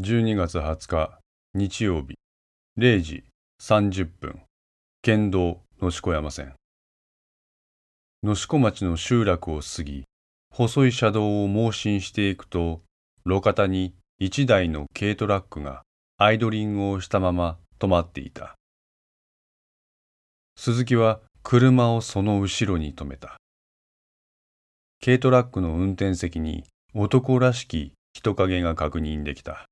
12月20日日曜日。0時30分県道野子山線。野子町の集落を過ぎ細い車道を猛進していくと路肩に一台の軽トラックがアイドリングをしたまま止まっていた。鈴木は車をその後ろに止めた。軽トラックの運転席に男らしき人影が確認できた。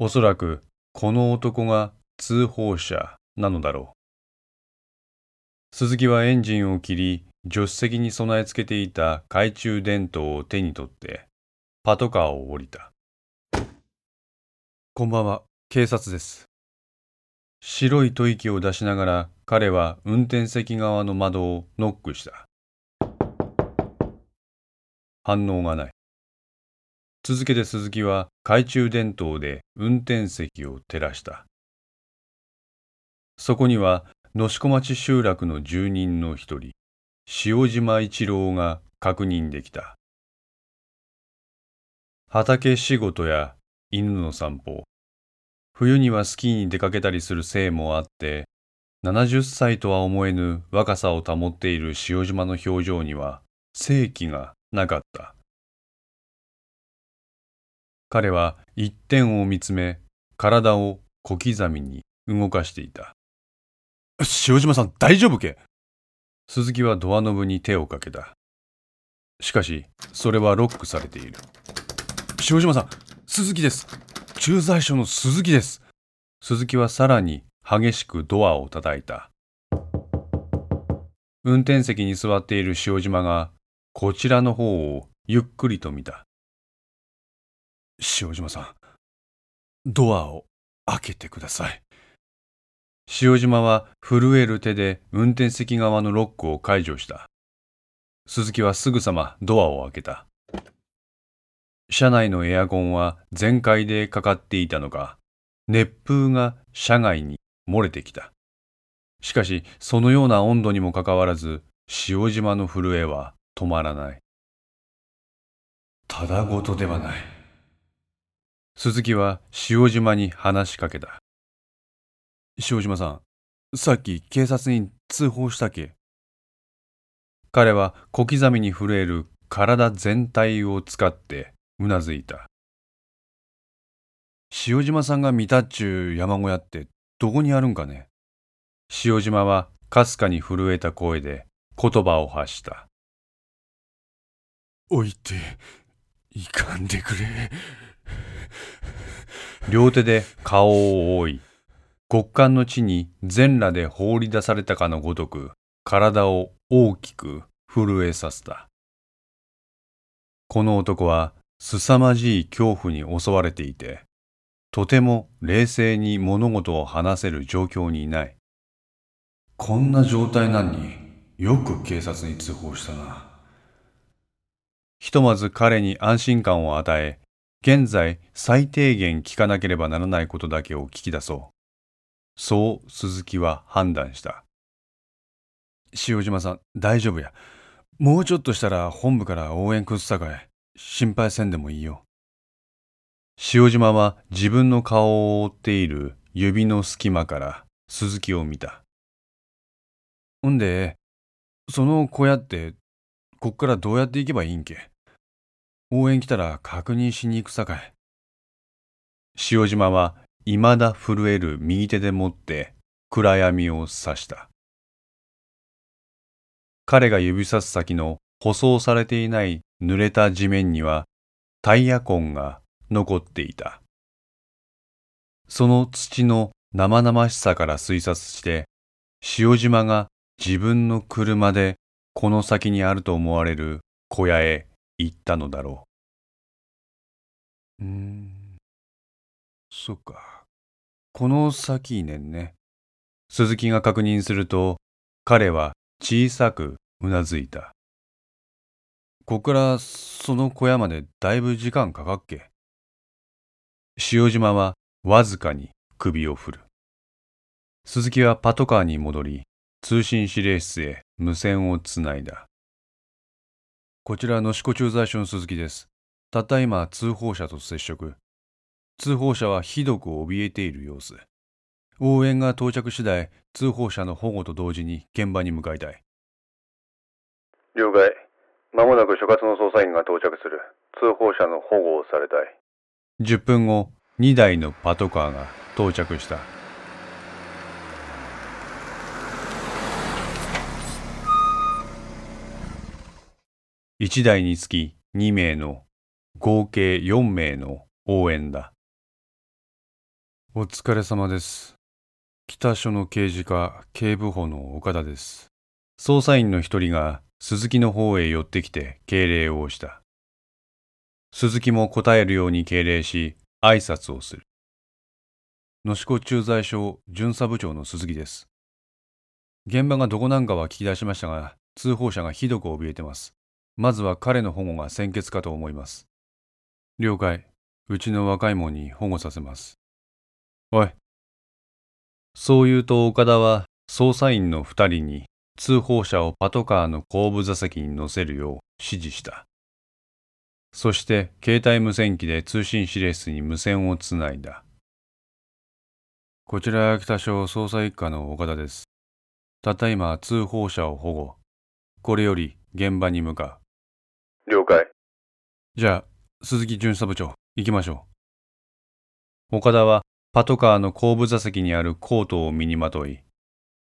おそらくこの男が通報者なのだろう。鈴木はエンジンを切り、助手席に備え付けていた懐中電灯を手に取って、パトカーを降りた。こんばんは、警察です。白い吐息を出しながら彼は運転席側の窓をノックした。反応がない。続けて鈴木は懐中電灯で運転席を照らした。そこには野子町集落の住人の一人、塩島一郎が確認できた。畑仕事や犬の散歩、冬にはスキーに出かけたりするせいもあって、70歳とは思えぬ若さを保っている塩島の表情には正気がなかった。彼は一点を見つめ、体を小刻みに動かしていた。塩島さん、大丈夫け？鈴木はドアノブに手をかけた。しかし、それはロックされている。塩島さん、鈴木です。駐在所の鈴木です。鈴木はさらに激しくドアを叩いた。運転席に座っている塩島が、こちらの方をゆっくりと見た。塩島さん、ドアを開けてください。塩島は震える手で運転席側のロックを解除した。鈴木はすぐさまドアを開けた。車内のエアコンは全開でかかっていたのか、熱風が車外に漏れてきた。しかし、そのような温度にもかかわらず、塩島の震えは止まらない。ただごとではない。鈴木は塩島に話しかけた。塩島さん、さっき警察に通報したっけ？彼は小刻みに震える体全体を使ってうなずいた。塩島さんが見たっちゅう山小屋ってどこにあるんかね？塩島はかすかに震えた声で言葉を発した。おいて、いかんでくれ。両手で顔を覆い、極寒の地に全裸で放り出されたかのごとく、体を大きく震えさせた。この男は凄まじい恐怖に襲われていて、とても冷静に物事を話せる状況にいない。こんな状態なのによく警察に通報したな。ひとまず彼に安心感を与え、現在最低限聞かなければならないことだけを聞き出そう。そう鈴木は判断した。塩島さん、大丈夫や。もうちょっとしたら本部から応援くっさかい。心配せんでもいいよ。塩島は自分の顔を覆っている指の隙間から鈴木を見た。んで、その小屋って、こっからどうやって行けばいいんけ？応援来たら確認しに行くさかい。塩島は未だ震える右手で持って暗闇を指した。彼が指さす先の舗装されていない濡れた地面にはタイヤ痕が残っていた。その土の生々しさから推察して、塩島が自分の車でこの先にあると思われる小屋へ言ったのだろう。うーん、そっか。この先ねんね。鈴木が確認すると、彼は小さくうなずいた。こっからその小屋までだいぶ時間かかっけ。塩島はわずかに首を振る。鈴木はパトカーに戻り、通信指令室へ無線をつないだ。こちら、野子駐在所の鈴木です。たった今、通報者と接触。通報者はひどく怯えている様子。応援が到着次第、通報者の保護と同時に現場に向かいたい。了解。まもなく所轄の捜査員が到着する。通報者の保護をされたい。10分後、2台のパトカーが到着した。1台につき2名の合計4名の応援だ。お疲れ様です。北署の刑事課警部補の岡田です。捜査員の一人が鈴木の方へ寄ってきて敬礼をした。鈴木も答えるように敬礼し、挨拶をする。野志子駐在所巡査部長の鈴木です。現場がどこなんかは聞き出しましたが、通報者がひどく怯えてます。まずは彼の保護が先決かと思います。了解。うちの若い者に保護させます。おい。そう言うと岡田は捜査員の二人に通報者をパトカーの後部座席に乗せるよう指示した。そして携帯無線機で通信指令室に無線をつないだ。こちら北署捜査一課の岡田です。たった今通報者を保護。これより現場に向かう了解。じゃあ、鈴木巡査部長、行きましょう。岡田はパトカーの後部座席にあるコートを身にまとい、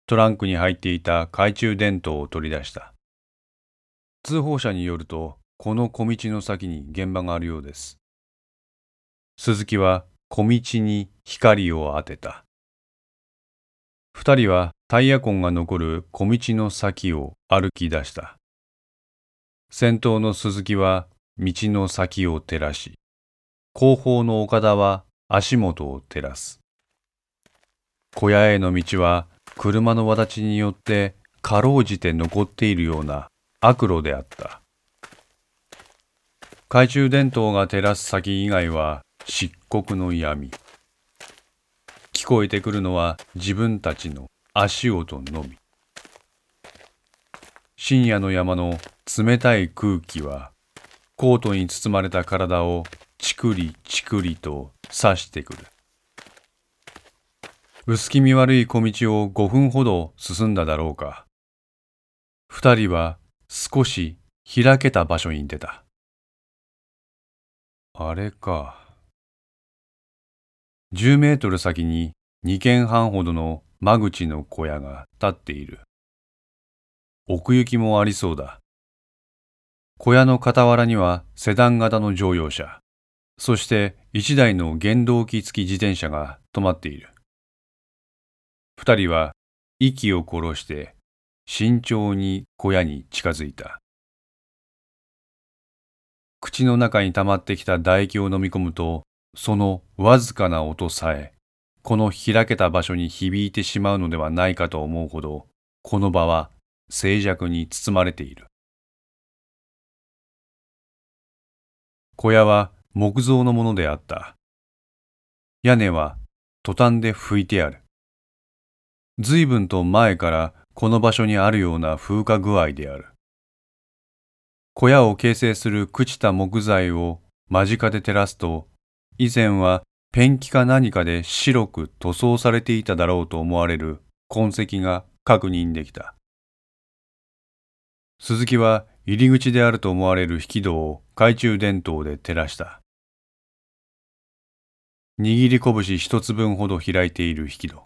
トランクに入っていた懐中電灯を取り出した。通報者によると、この小道の先に現場があるようです。鈴木は小道に光を当てた。二人はタイヤ痕が残る小道の先を歩き出した。先頭の鈴木は道の先を照らし、後方の岡田は足元を照らす。小屋への道は車の轍によってかろうじて残っているような悪路であった。懐中電灯が照らす先以外は漆黒の闇。聞こえてくるのは自分たちの足音のみ。深夜の山の冷たい空気はコートに包まれた体をチクリチクリと刺してくる。薄気味悪い小道を5分ほど進んだだろうか。二人は少し開けた場所に出た。あれか。10メートル先に2軒半ほどの間口の小屋が建っている。奥行きもありそうだ。小屋の傍らにはセダン型の乗用車、そして一台の原動機付き自転車が止まっている。二人は息を殺して慎重に小屋に近づいた。口の中に溜まってきた唾液を飲み込むと、そのわずかな音さえ、この開けた場所に響いてしまうのではないかと思うほど、この場は静寂に包まれている。小屋は木造のものであった。屋根はトタンで拭いてある。随分と前からこの場所にあるような風化具合である。小屋を形成する朽ちた木材を間近で照らすと、以前はペンキか何かで白く塗装されていただろうと思われる痕跡が確認できた。鈴木は入り口であると思われる引き戸を懐中電灯で照らした。握り拳一つ分ほど開いている引き戸。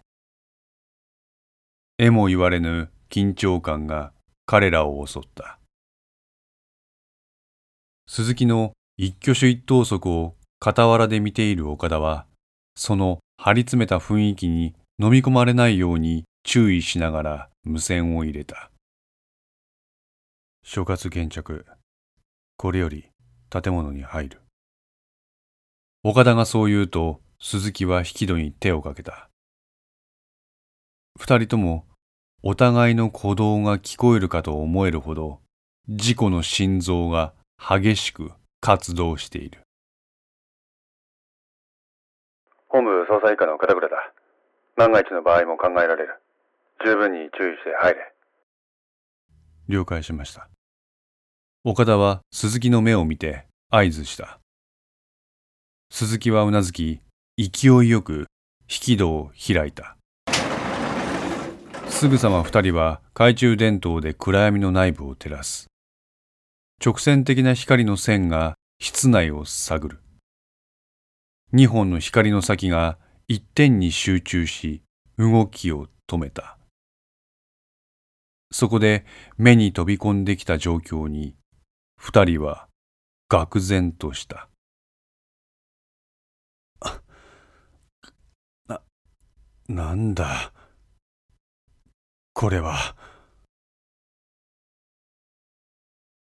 えも言われぬ緊張感が彼らを襲った。鈴木の一挙手一投足を傍らで見ている岡田は、その張り詰めた雰囲気に飲み込まれないように注意しながら無線を入れた。所轄現着。これより建物に入る。岡田がそう言うと、鈴木は引き戸に手をかけた。二人ともお互いの鼓動が聞こえるかと思えるほど、自己の心臓が激しく活動している。本部捜査一課の片倉だ。万が一の場合も考えられる。十分に注意して入れ。了解しました。岡田は鈴木の目を見て合図した。鈴木はうなずき、勢いよく引き戸を開いた。すぐさま二人は懐中電灯で暗闇の内部を照らす。直線的な光の線が室内を探る。二本の光の先が一点に集中し動きを止めた。そこで目に飛び込んできた状況に二人は愕然とした。な、なんだ？これは。